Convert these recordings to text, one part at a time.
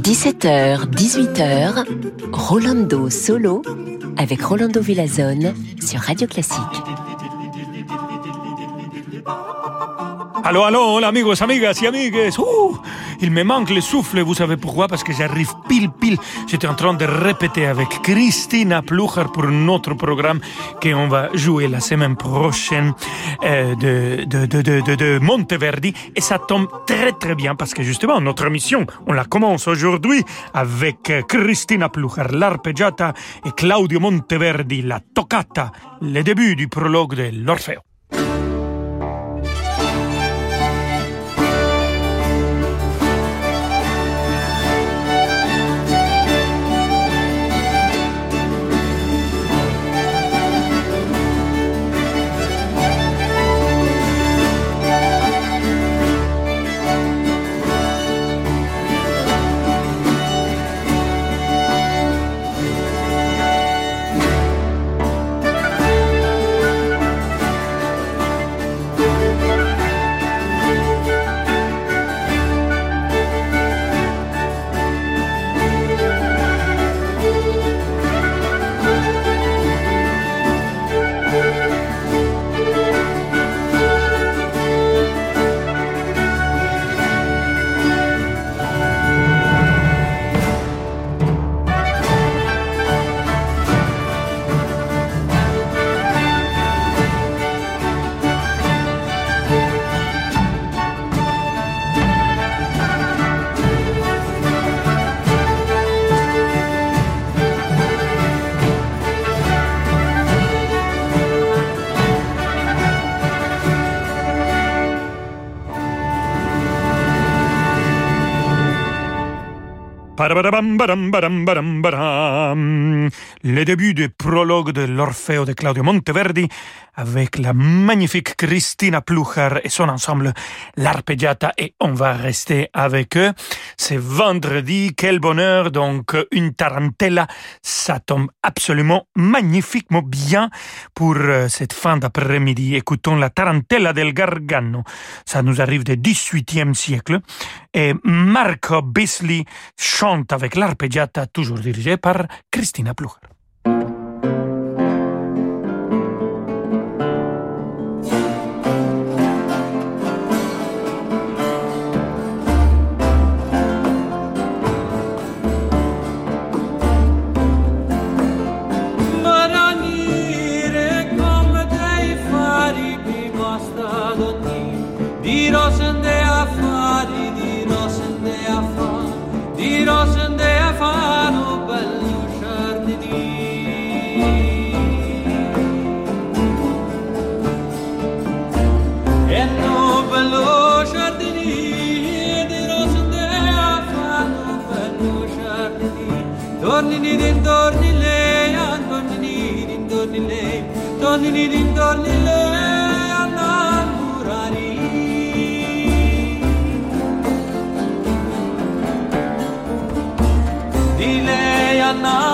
17h, 18h, Rolando Solo avec Rolando Villazone sur Radio Classique. Allô, allô, amigos, amigas y amigues. Uh, il me manque le souffle, vous savez pourquoi? Parce que j'arrive pile, pile. J'étais en train de répéter avec Christina Plucher pour notre programme qu'on va jouer la semaine prochaine euh, de, de, de, de, de Monteverdi. Et ça tombe très, très bien parce que justement, notre mission, on la commence aujourd'hui avec Christina Plucher, l'arpeggiata et Claudio Monteverdi, la toccata, le début du prologue de l'Orfeo. Le début du prologue de l'Orfeo de Claudio Monteverdi avec la magnifique Christina Plucher et son ensemble l'Arpeggiata et on va rester avec eux. C'est vendredi, quel bonheur, donc une tarantella, ça tombe absolument magnifiquement bien pour euh, cette fin d'après-midi. Écoutons la tarantella del Gargano, ça nous arrive du XVIIIe siècle et Marco Bisley chante avec l'arpeggiata toujours dirigée par Christina Plucher. Giorni d'intorni lei now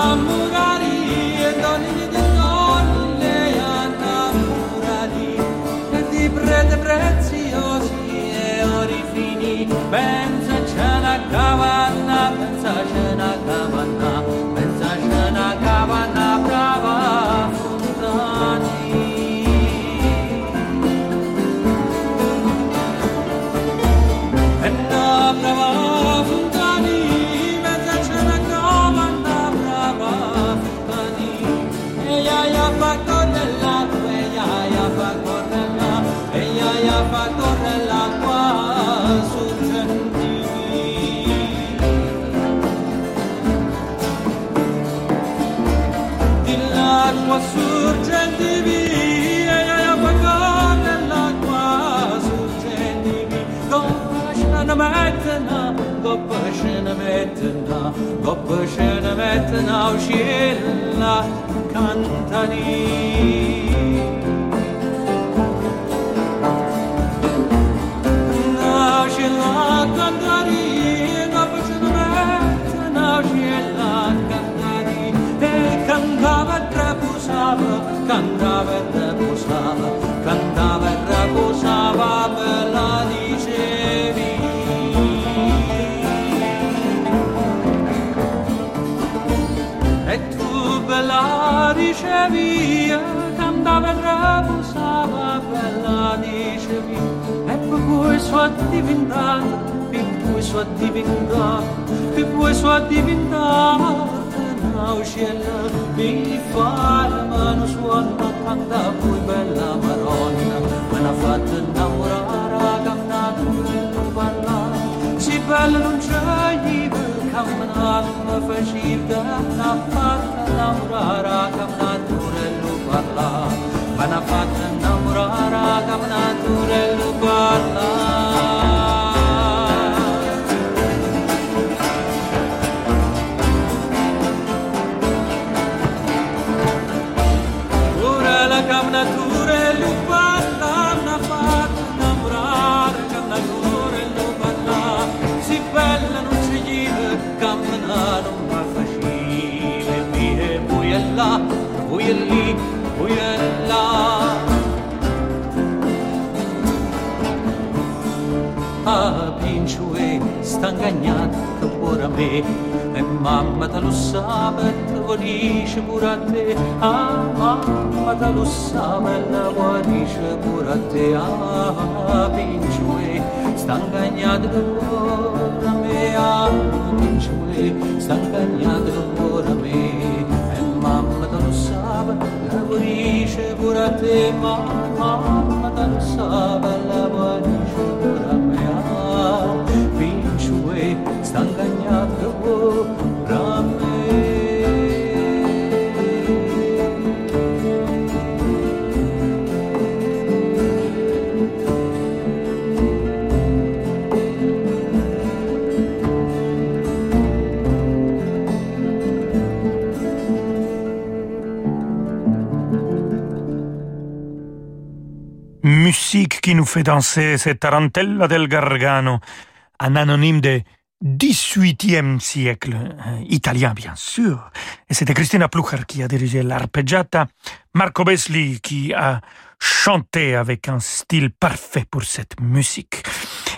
metna Gopşen metna Uşilla kantani Uşilla kantani Gopşen metna Uşilla kantani Kanda vetre pusava Kanda dicevi cantava e reposava bella dicevi e per sua divinità per cui sua divinità per cui sua divinità nauscella mi fa la mano sua canta poi bella maronna me l'ha fatta innamorare cantata non parla si bella non c'è gli camminava faceva l'ha fatta innamorare cantata luparla Hanafat namrara kamna ture luparla Urala kamna ture luparla non si give kamna non ma facile Mie buiella stangagnat că pora me E mamma ta lo sabe, te volisce pure a te Ah, mamma ta lo sabe, guarisce pure a te Ah, pinciue, stangagnat me Ah, pinciue, stangagnat că pora me danzava, la morisce pure a te, mamma, mamma danzava, la morisce pure a me, ah, vincue, stangagnato, oh, qui nous fait danser cette tarantella del Gargano, un anonyme de 18e siècle, italien bien sûr. Et c'était Christina Plucher qui a dirigé l'arpeggiata, Marco Besli qui a chanté avec un style parfait pour cette musique.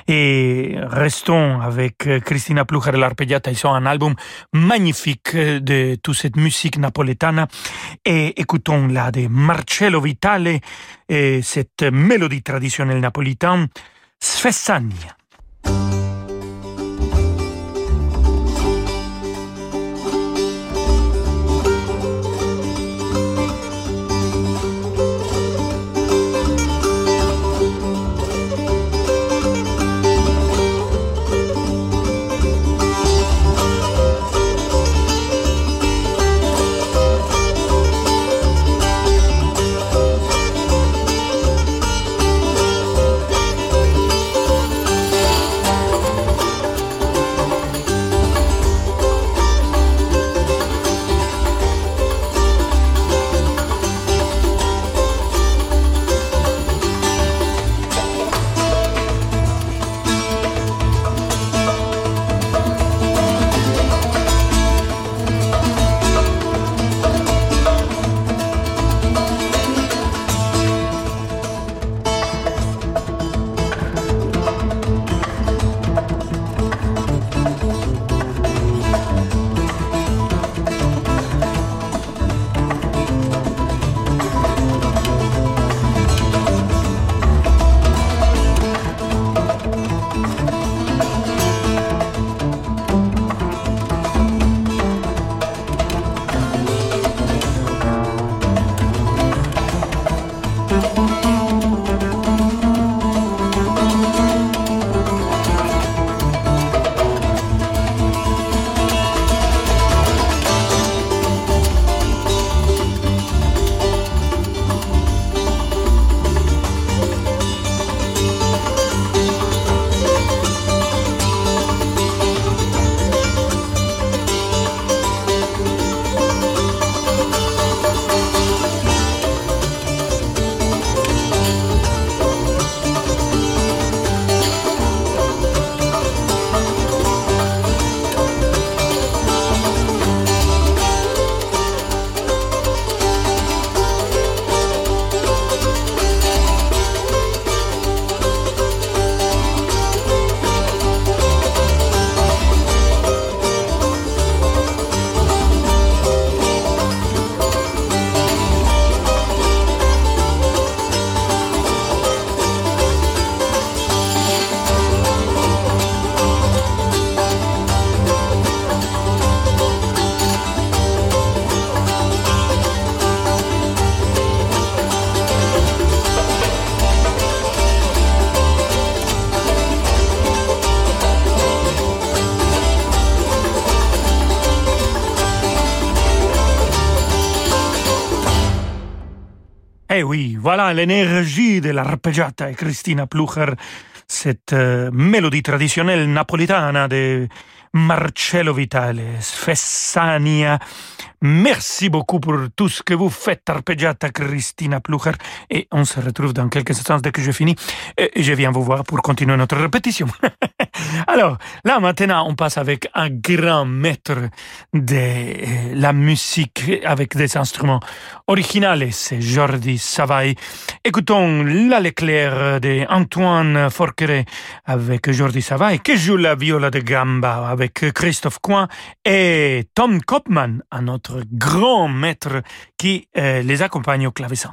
Et restons avec euh, Christina Plucher et l'arpeggiata. Ils ont un album magnifique euh, de toute cette musique napoletana. Et écoutons là de Marcello Vitale et cette mélodie traditionnelle napolitaine, Sfessania. Eh oui, voilà l'énergie de l'arpeggiata et Christina Plucher, cette euh, mélodie traditionnelle napolitaine de Marcello Vitale, Fessania. Merci beaucoup pour tout ce que vous faites, Arpeggiata Christina Plucher. Et on se retrouve dans quelques instants dès que je finis. Et je viens vous voir pour continuer notre répétition. Alors, là maintenant, on passe avec un grand maître de la musique avec des instruments originaux, c'est Jordi Savai. Écoutons La de Antoine Forqueret avec Jordi Savai qui joue la viola de gamba avec Christophe Coin et Tom Kopman, un autre grand maître qui euh, les accompagne au clavecin.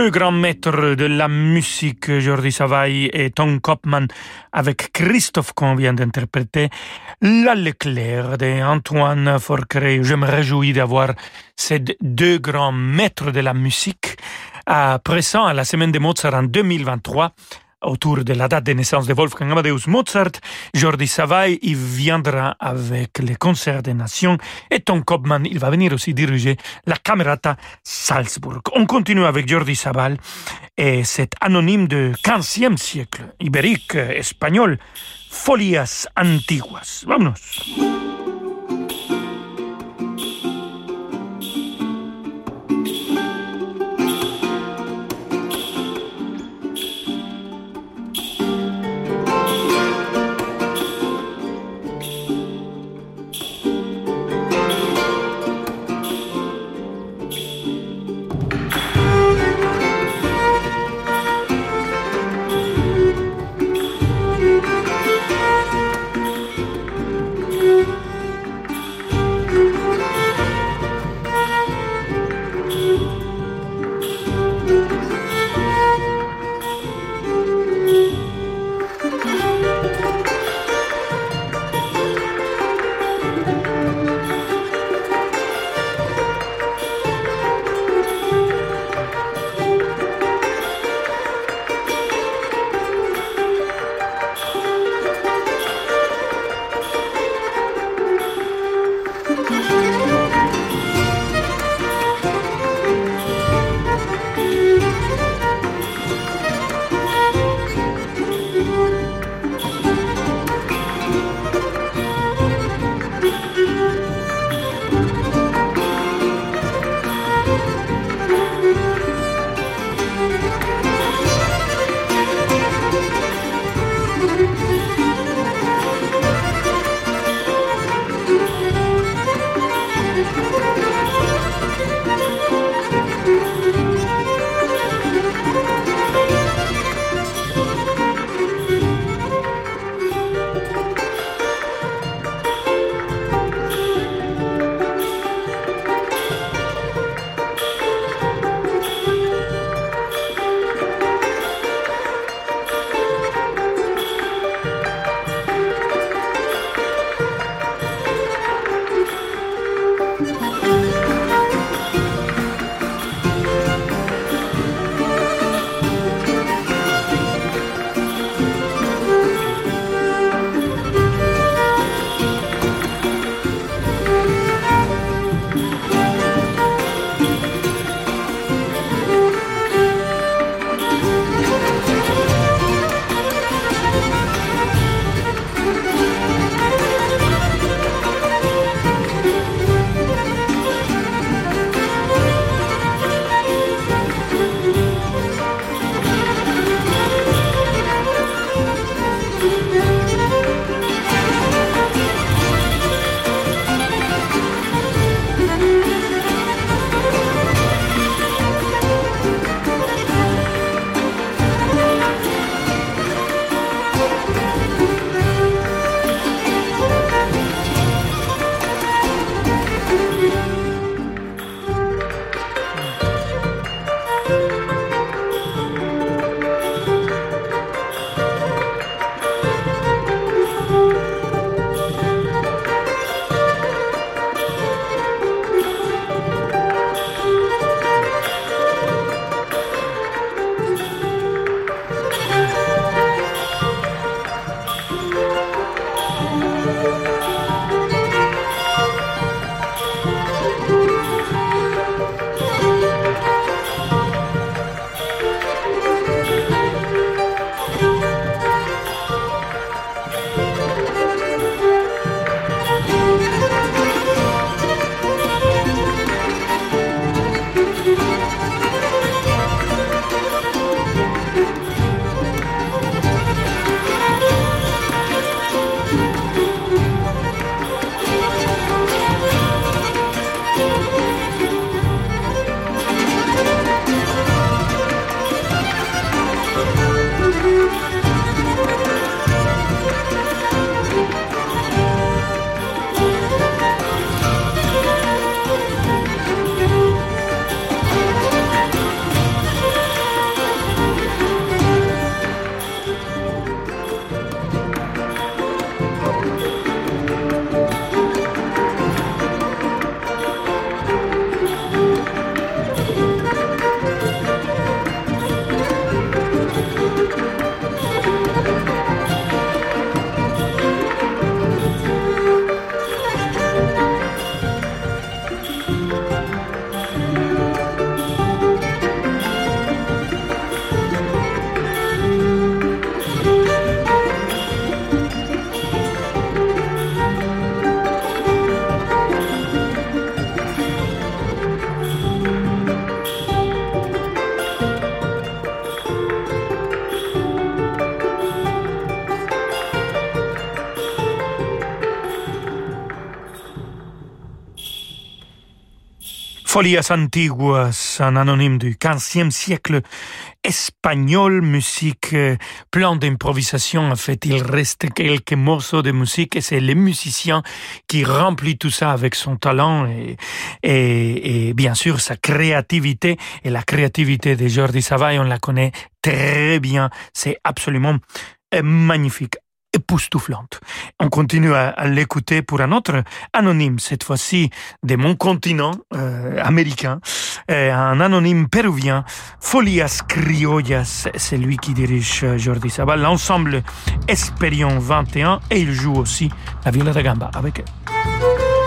Deux grands maîtres de la musique, Jordi Savai et Tom Kopman, avec Christophe qu'on vient d'interpréter, La Leclerc de Antoine Forcret. Je me réjouis d'avoir ces deux grands maîtres de la musique à présent à la semaine de Mozart en 2023 autour de la date de naissance de Wolfgang Amadeus Mozart. Jordi Savai, il viendra avec les concerts des nations et Tom Kopman, il va venir aussi diriger la Camerata Salzburg. On continue avec Jordi Savai et cet anonyme de 15e siècle, ibérique, espagnol, Folias Antiguas. Vámonos. Folias Antiguas, un anonyme du XVe siècle espagnol, musique euh, plein d'improvisation. En fait, il reste quelques morceaux de musique et c'est le musicien qui remplit tout ça avec son talent et, et, bien sûr sa créativité. Et la créativité de Jordi Savay, on la connaît très bien. C'est absolument euh, magnifique époustouflante. On continue à, à l'écouter pour un autre anonyme, cette fois-ci de mon continent euh, américain, euh, un anonyme péruvien, Folias Criollas, c'est lui qui dirige euh, Jordi Sabal, l'ensemble Esperion 21, et il joue aussi la viola da gamba avec elle.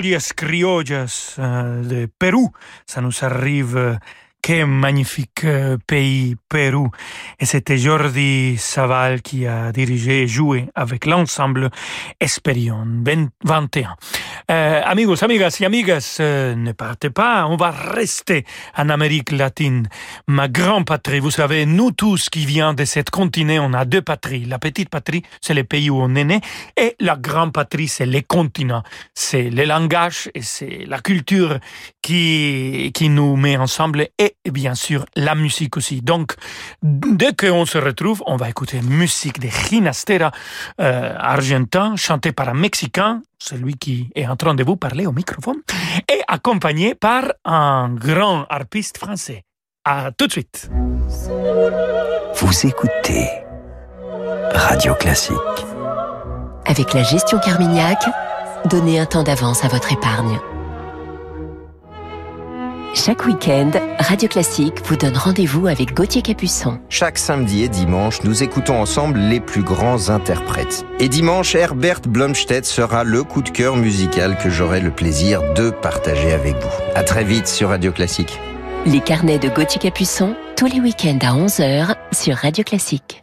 Folias criollas euh, de Pérou, ça nous arrive euh, Quel magnifique euh, pays, Pérou. Et c'était Jordi Saval qui a dirigé et joué avec l'ensemble Esperion 21. Euh, amigos, amigas et amigas, euh, ne partez pas, on va rester en Amérique latine. Ma grande patrie, vous savez, nous tous qui viens de cette continent, on a deux patries. La petite patrie, c'est le pays où on est né, et la grande patrie, c'est les continents. C'est le langage et c'est la culture qui, qui nous met ensemble et bien sûr la musique aussi. Donc, dès qu'on se retrouve, on va écouter musique de Ginastera euh, argentin, chantée par un Mexicain, celui qui est en train de vous parler au microphone, et accompagné par un grand harpiste français. À tout de suite. Vous écoutez Radio Classique. Avec la gestion Carmignac, donnez un temps d'avance à votre épargne. Chaque week-end, Radio Classique vous donne rendez-vous avec Gauthier Capuçon. Chaque samedi et dimanche, nous écoutons ensemble les plus grands interprètes. Et dimanche, Herbert Blomstedt sera le coup de cœur musical que j'aurai le plaisir de partager avec vous. À très vite sur Radio Classique. Les carnets de Gauthier Capuçon, tous les week-ends à 11h sur Radio Classique.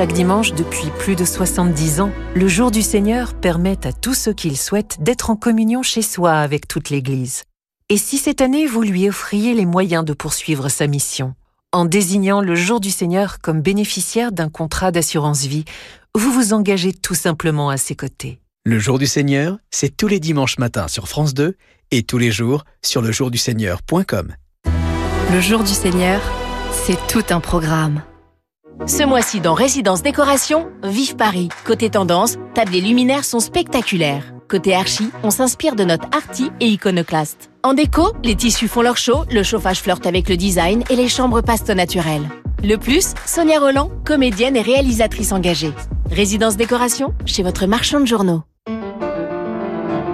Chaque dimanche depuis plus de 70 ans, le jour du Seigneur permet à tous ceux qui le souhaitent d'être en communion chez soi avec toute l'Église. Et si cette année vous lui offriez les moyens de poursuivre sa mission En désignant le jour du Seigneur comme bénéficiaire d'un contrat d'assurance vie, vous vous engagez tout simplement à ses côtés. Le jour du Seigneur, c'est tous les dimanches matins sur France 2 et tous les jours sur lejourduseigneur.com. Le jour du Seigneur, c'est tout un programme. Ce mois-ci dans Résidence Décoration, Vive Paris. Côté tendance, tables et luminaires sont spectaculaires. Côté archi, on s'inspire de notre arty et iconoclaste. En déco, les tissus font leur show, le chauffage flirte avec le design et les chambres passent au naturel. Le plus, Sonia Roland, comédienne et réalisatrice engagée. Résidence Décoration, chez votre marchand de journaux.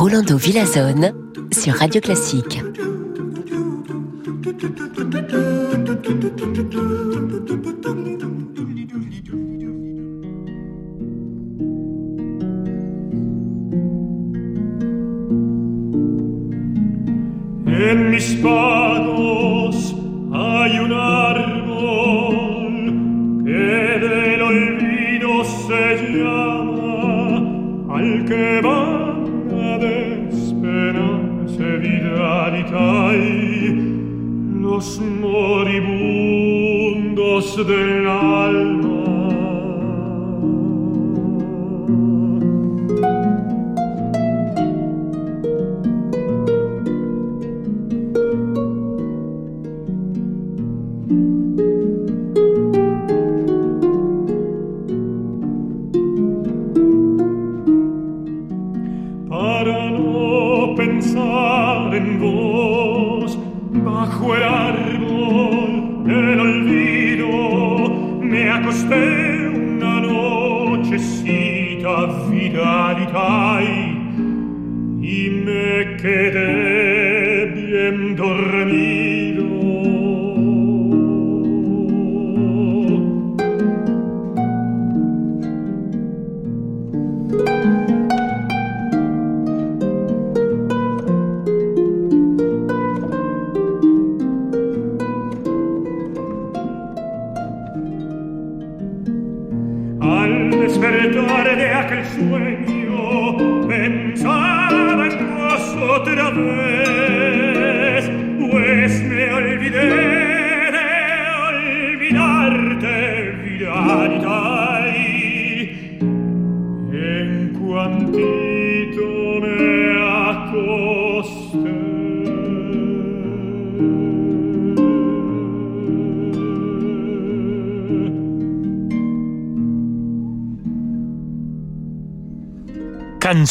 Rolando Villazone sur Radio Classique. En mis pados hay un árbol que del olvido se llama al que van de speranze vitalitai los moribundos dell'alma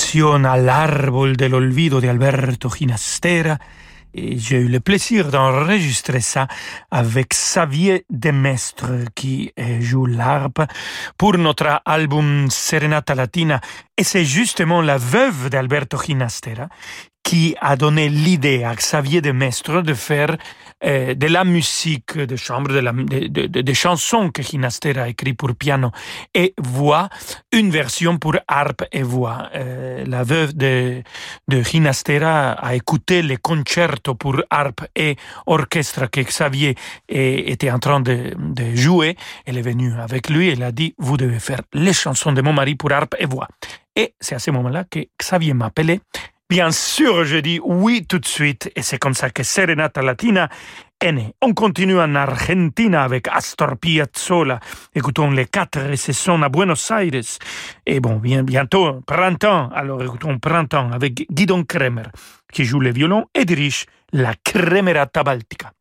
Canción al árbol del olvido de Alberto Ginastera. Et j'ai eu le plaisir d'enregistrer ça avec Xavier Demestre qui joue l'harpe pour notre album Serenata Latina. Et c'est justement la veuve d'Alberto Ginastera qui a donné l'idée à Xavier de Mestre de faire euh, de la musique de chambre, de chansons que Ginastera a écrit pour piano et voix, une version pour harpe et voix. Euh, la veuve de, de Ginastera a écouté les concertos pour harpe et orchestre que Xavier était en train de, de jouer. Elle est venue avec lui et elle a dit, vous devez faire les chansons de mon mari pour harpe et voix. Et c'est à ce moment-là que Xavier m'a appelé Bien sûr, je dis oui tout de suite, et c'est comme ça que Serenata Latina est née. On continue en Argentina avec Astor Piazzolla. Écoutons les quatre saisons à Buenos Aires. Et bon, bien, bientôt, printemps. Alors écoutons Printemps avec Guidon Kremer, qui joue le violon et dirige la Cremerata Baltica.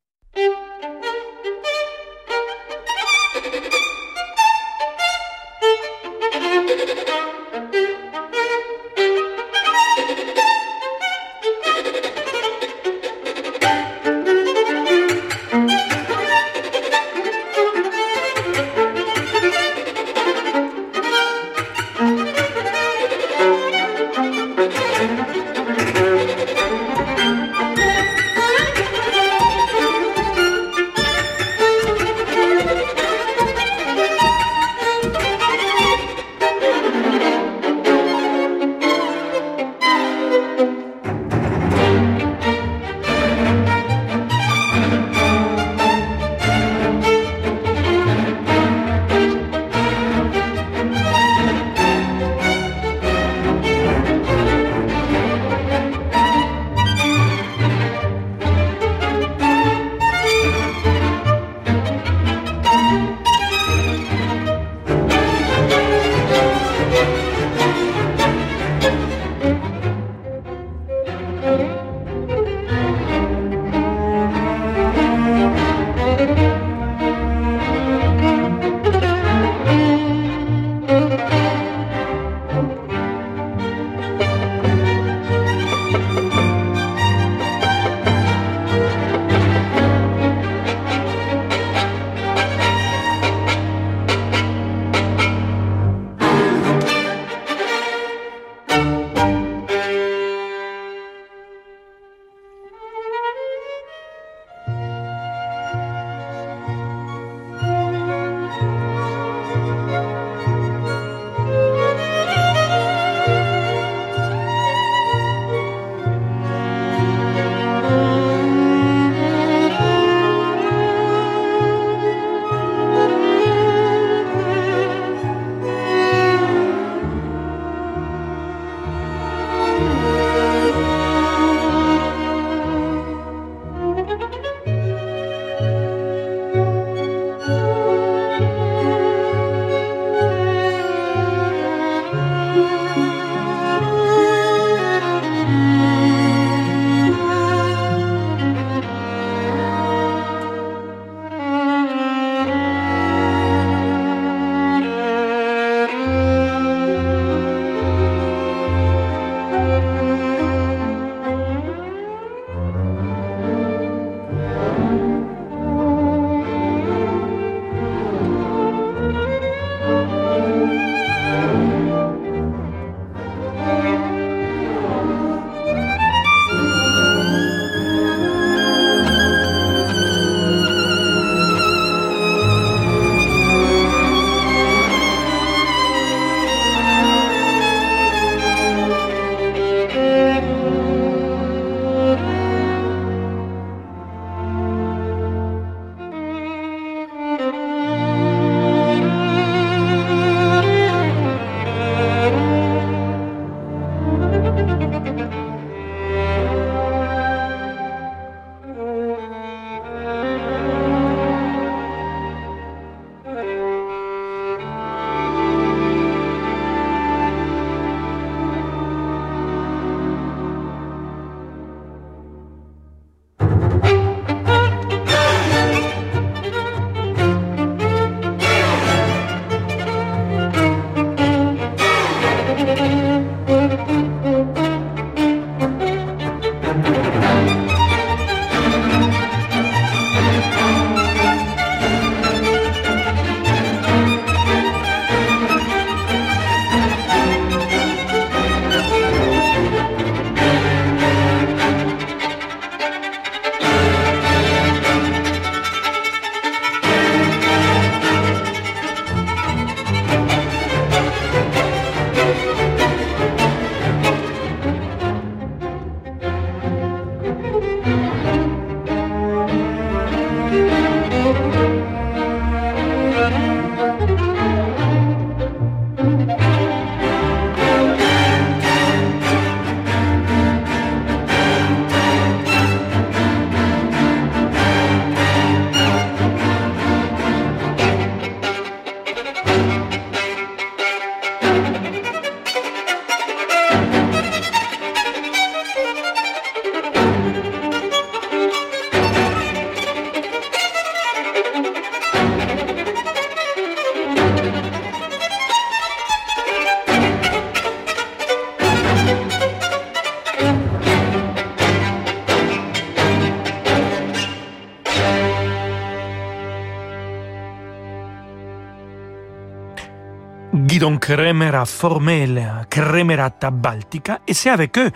Donc Kremer a formé la Kremerata Baltica et c'est avec eux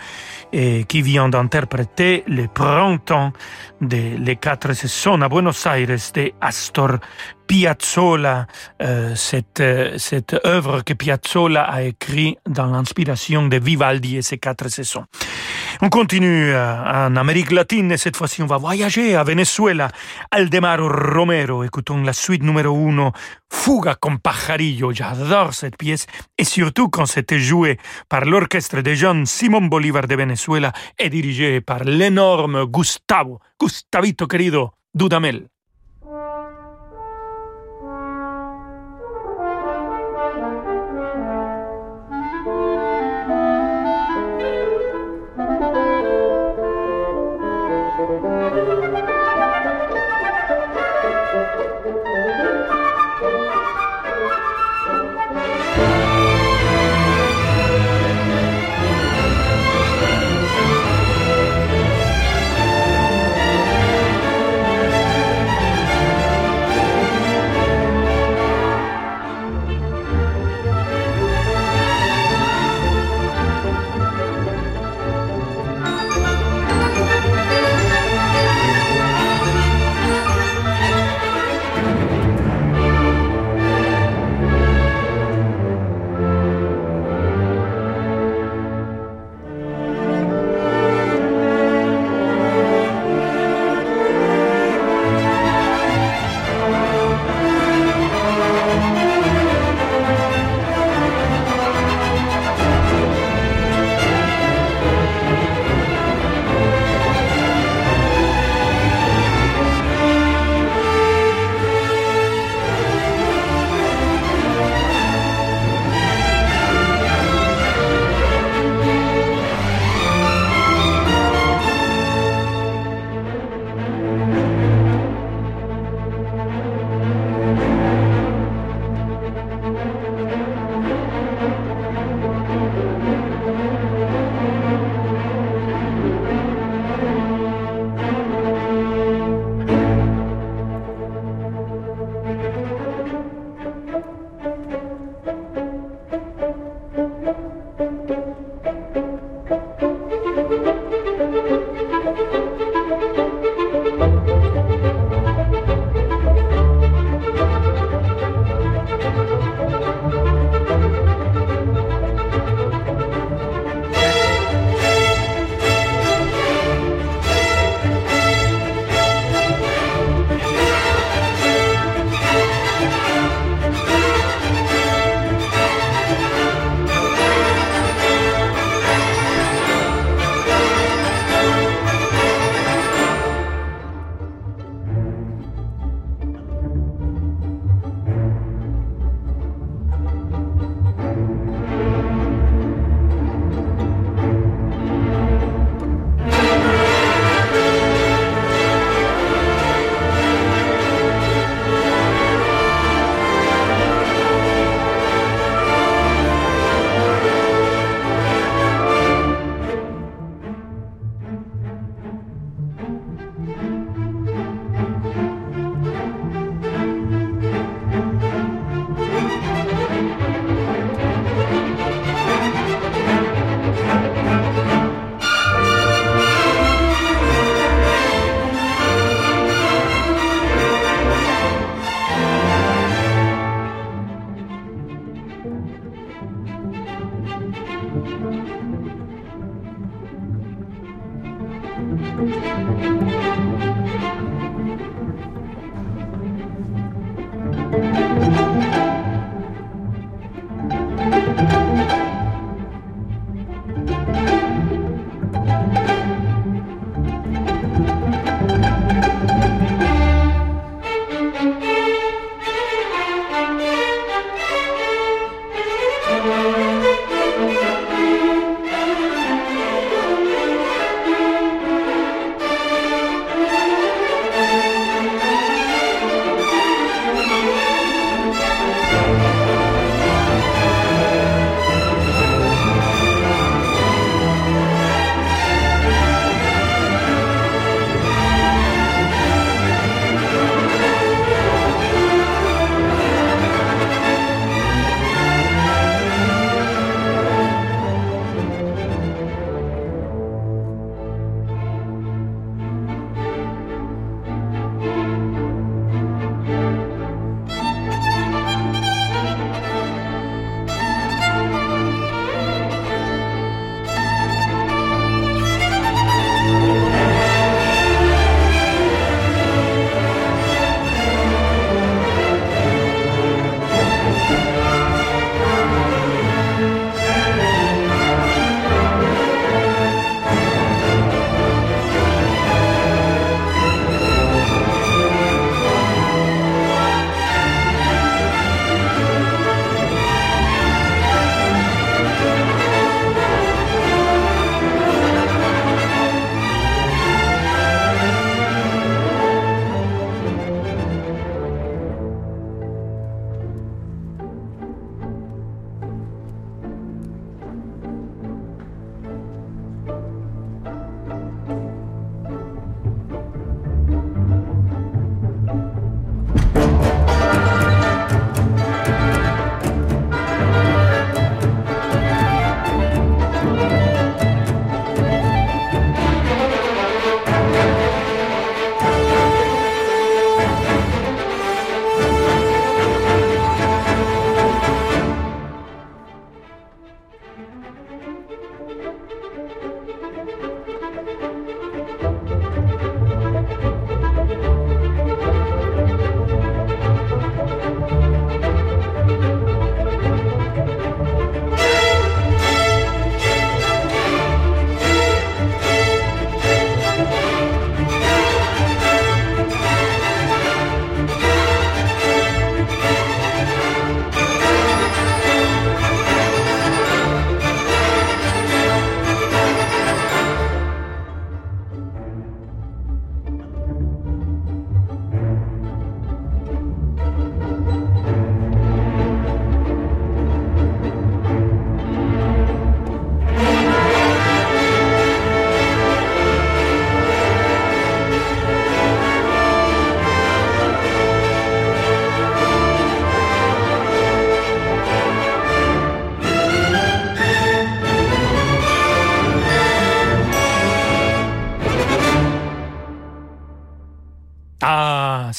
et qui vient d'interpréter le printemps des quatre saisons à Buenos Aires de Astor Piazzolla, euh, cette, euh, cette œuvre que Piazzolla a écrite dans l'inspiration de Vivaldi et ses quatre saisons. On continue euh, en Amérique latine et cette fois-ci on va voyager à Venezuela. Aldemaro Romero, écoutons la suite numéro uno, Fuga con Pajarillo. J'adore cette pièce et surtout quand c'était joué par l'orchestre de jeunes Simon Bolívar de Venezuela et dirigé par l'énorme Gustavo, Gustavito querido Dudamel.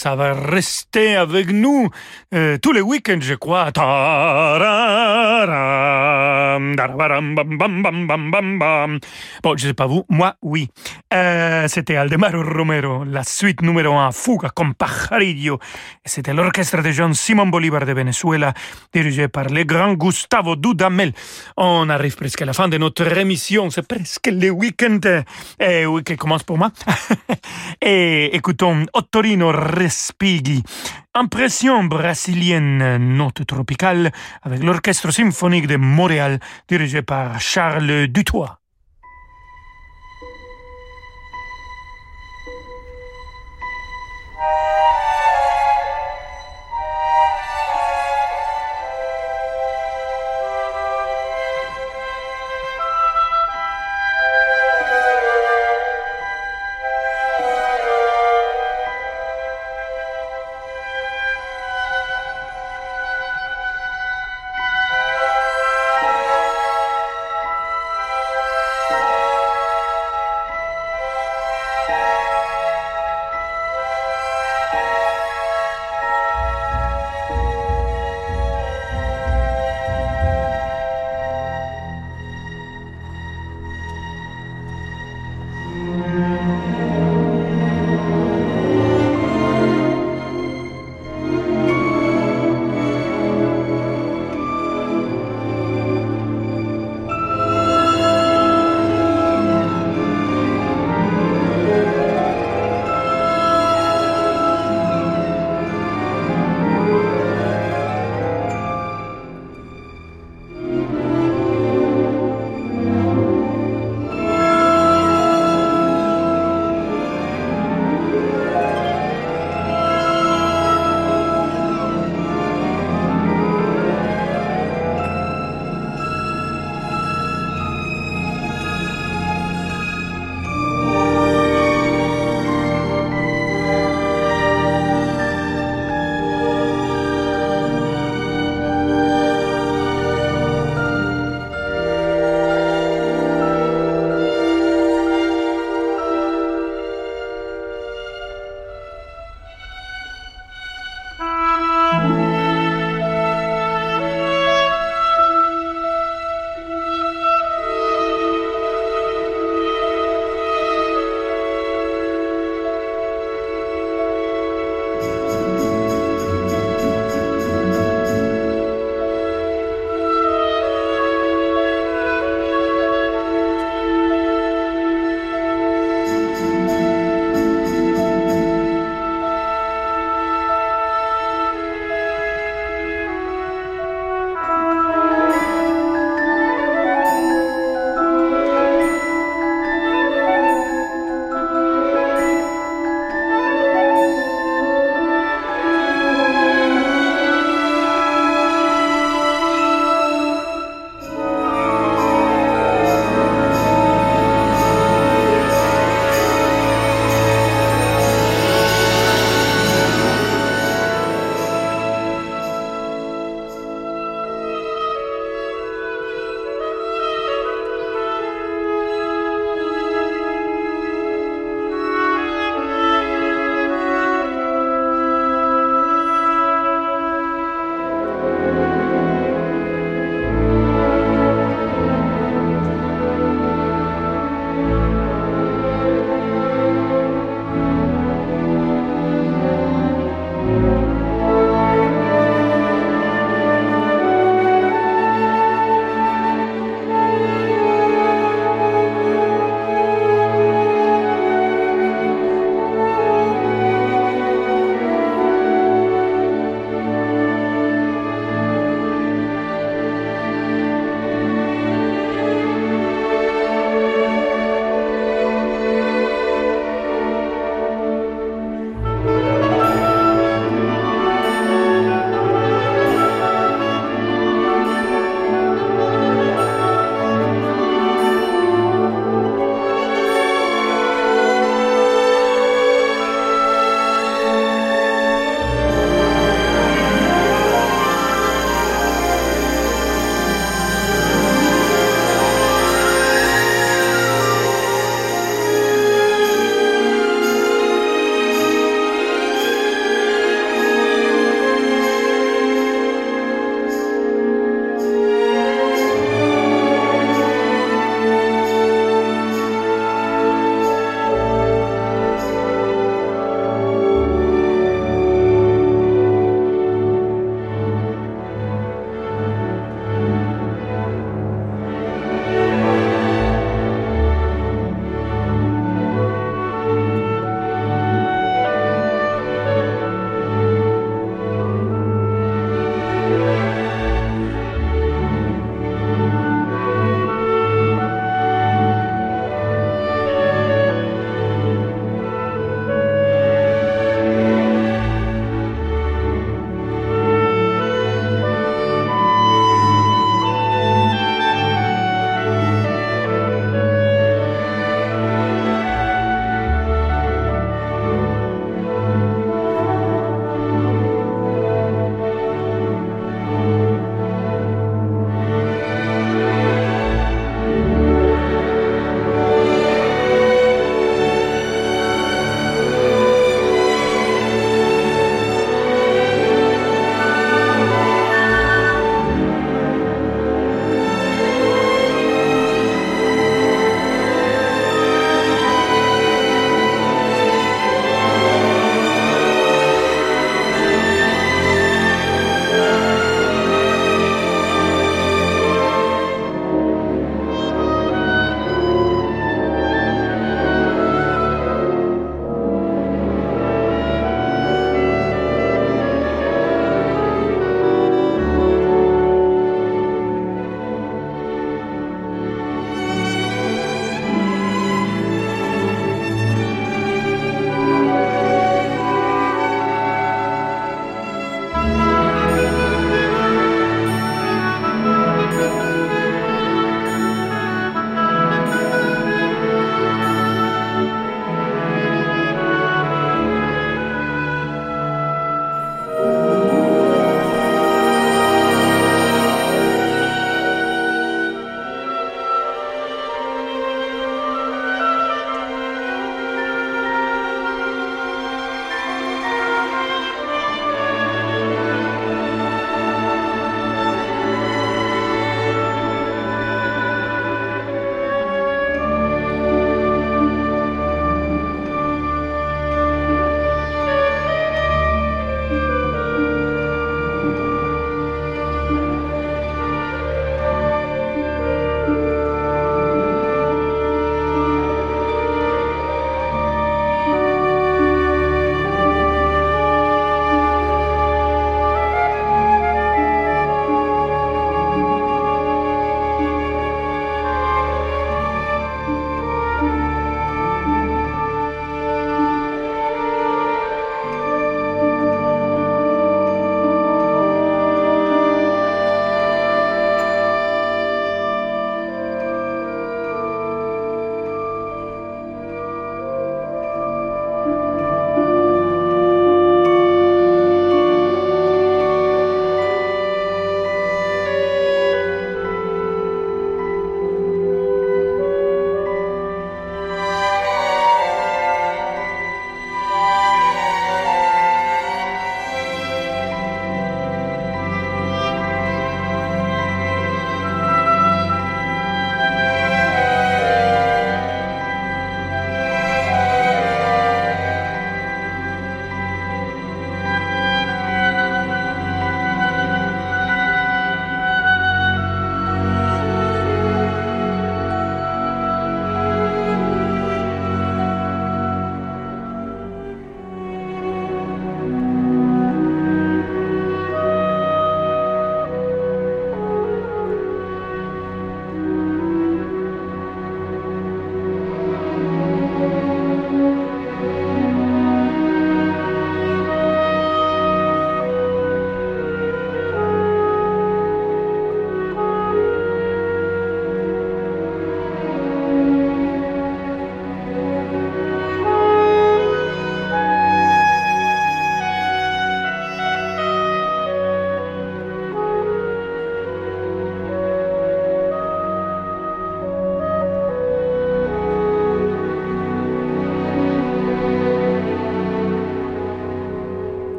Ah, ça va rester avec nous euh, tous les week-ends, je crois. Bon, je sais pas vous, moi, oui. Euh, C'était Aldemaro Romero, la suite numéro un, Fuga con Pajarillo. C'était l'orchestre de John Simon Bolivar de Venezuela, dirigé par le grand Gustavo Dudamel. On arrive presque à la fin de notre émission, c'est presque le week-end eh, oui, qui commence pour moi. Et écoutons Ottorino Respighi. Impression brésilienne, note tropicale, avec l'orchestre symphonique de Montréal, dirigé par Charles Dutoit.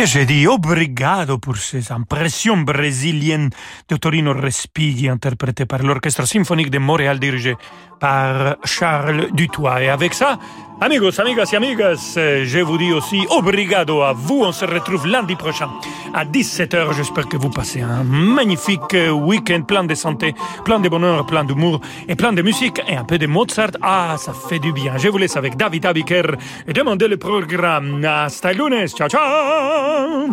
Et j'ai dit obrigado pour ces impressions brésiliennes de Torino Respighi interprétées par l'Orchestre symphonique de Montréal dirigé par Charles Dutoit. Et avec ça, Amigos, amigas et amigas, eh, je vous dis aussi obrigado à vous. On se retrouve lundi prochain à 17h. J'espère que vous passez un magnifique euh, week-end plein de santé, plein de bonheur, plein d'humour et plein de musique et un peu de Mozart. Ah, ça fait du bien. Je vous laisse avec David Abiker et demandez le programme. Hasta lunes. Ciao, ciao!